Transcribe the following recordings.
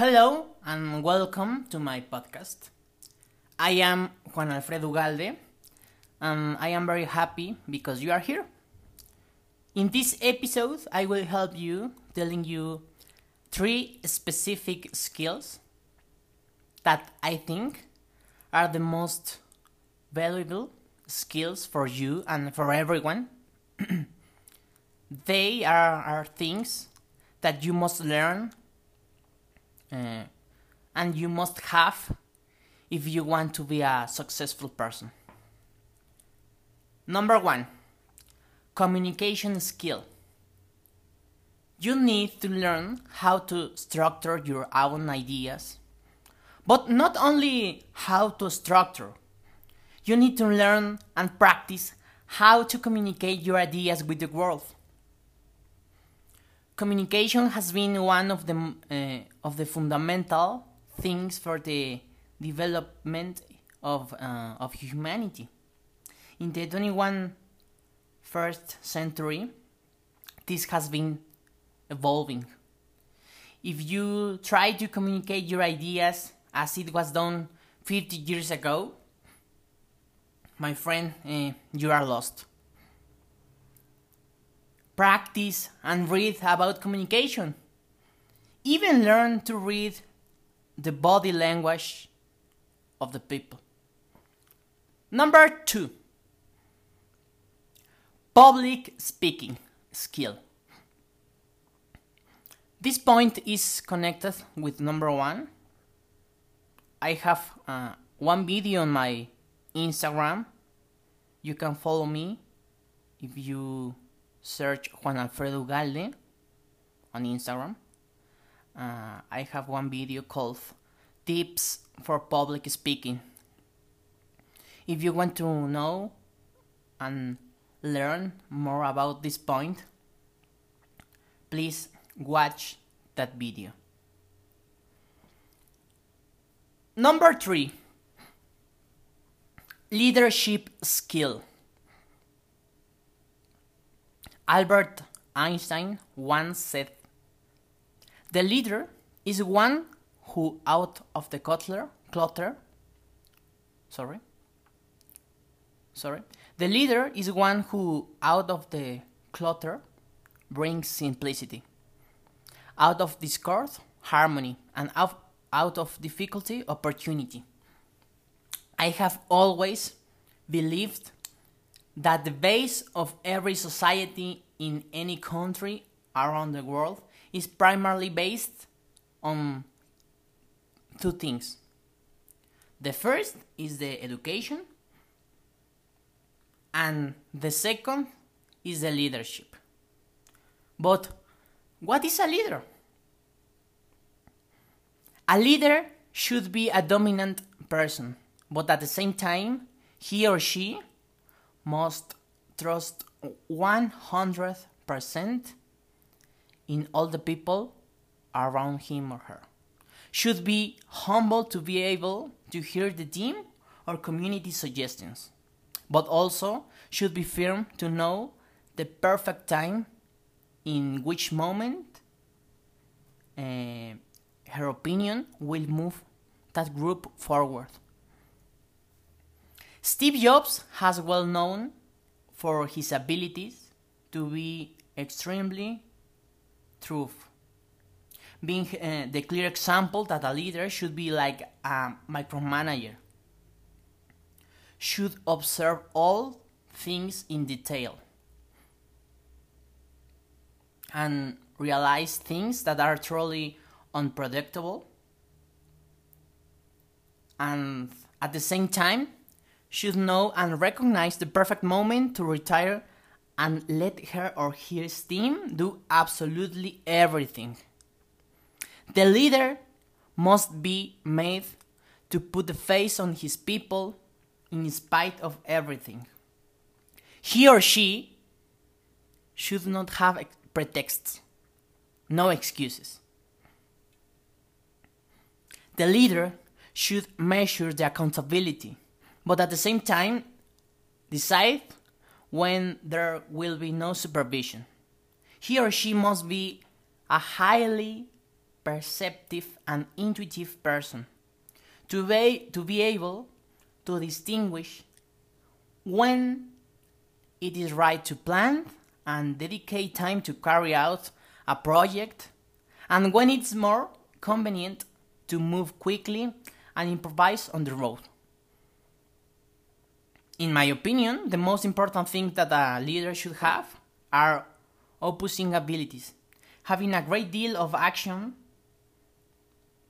Hello and welcome to my podcast. I am Juan Alfredo Ugalde and I am very happy because you are here. In this episode, I will help you telling you three specific skills that I think are the most valuable skills for you and for everyone. they are, are things that you must learn uh, and you must have if you want to be a successful person. Number one, communication skill. You need to learn how to structure your own ideas, but not only how to structure, you need to learn and practice how to communicate your ideas with the world. Communication has been one of the uh, of the fundamental things for the development of uh, of humanity. In the 21 first century, this has been evolving. If you try to communicate your ideas as it was done 50 years ago, my friend, uh, you are lost. Practice and read about communication. Even learn to read the body language of the people. Number two, public speaking skill. This point is connected with number one. I have uh, one video on my Instagram. You can follow me if you search Juan Alfredo Ugalde on Instagram. Uh, I have one video called Tips for Public Speaking. If you want to know and learn more about this point, please watch that video. Number three leadership skill. Albert Einstein once said, The leader is one who, out of the clutter, clutter, sorry, sorry, the leader is one who, out of the clutter, brings simplicity, out of discord, harmony, and out, out of difficulty, opportunity. I have always believed that the base of every society in any country around the world is primarily based on two things. The first is the education, and the second is the leadership. But what is a leader? A leader should be a dominant person but at the same time, he or she must trust 100% in all the people around him or her. Should be humble to be able to hear the team or community suggestions, but also should be firm to know the perfect time in which moment uh, her opinion will move that group forward. Steve Jobs has well known for his abilities to be extremely truth being uh, the clear example that a leader should be like a micromanager. Should observe all things in detail. And realize things that are truly unpredictable. And at the same time should know and recognize the perfect moment to retire and let her or his team do absolutely everything. The leader must be made to put the face on his people in spite of everything. He or she should not have pretexts, no excuses. The leader should measure the accountability but at the same time decide when there will be no supervision. He or she must be a highly perceptive, and intuitive person. To be, to be able to distinguish when it is right to plan and dedicate time to carry out a project, and when it's more convenient to move quickly and improvise on the road. In my opinion, the most important thing that a leader should have are opposing abilities, having a great deal of action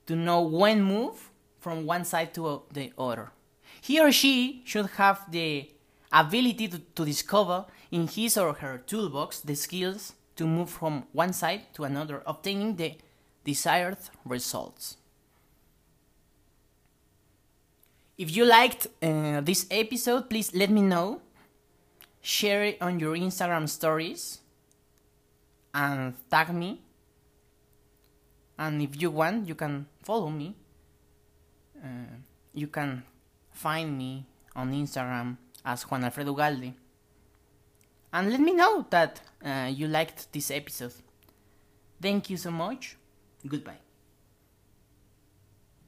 to know when move from one side to the other. He or she should have the ability to, to discover in his or her toolbox the skills to move from one side to another, obtaining the desired results. If you liked uh, this episode, please let me know. Share it on your Instagram stories and tag me. And if you want, you can follow me. Uh, you can find me on Instagram as Juan Alfredo Ugalde. And let me know that uh, you liked this episode. Thank you so much. Goodbye.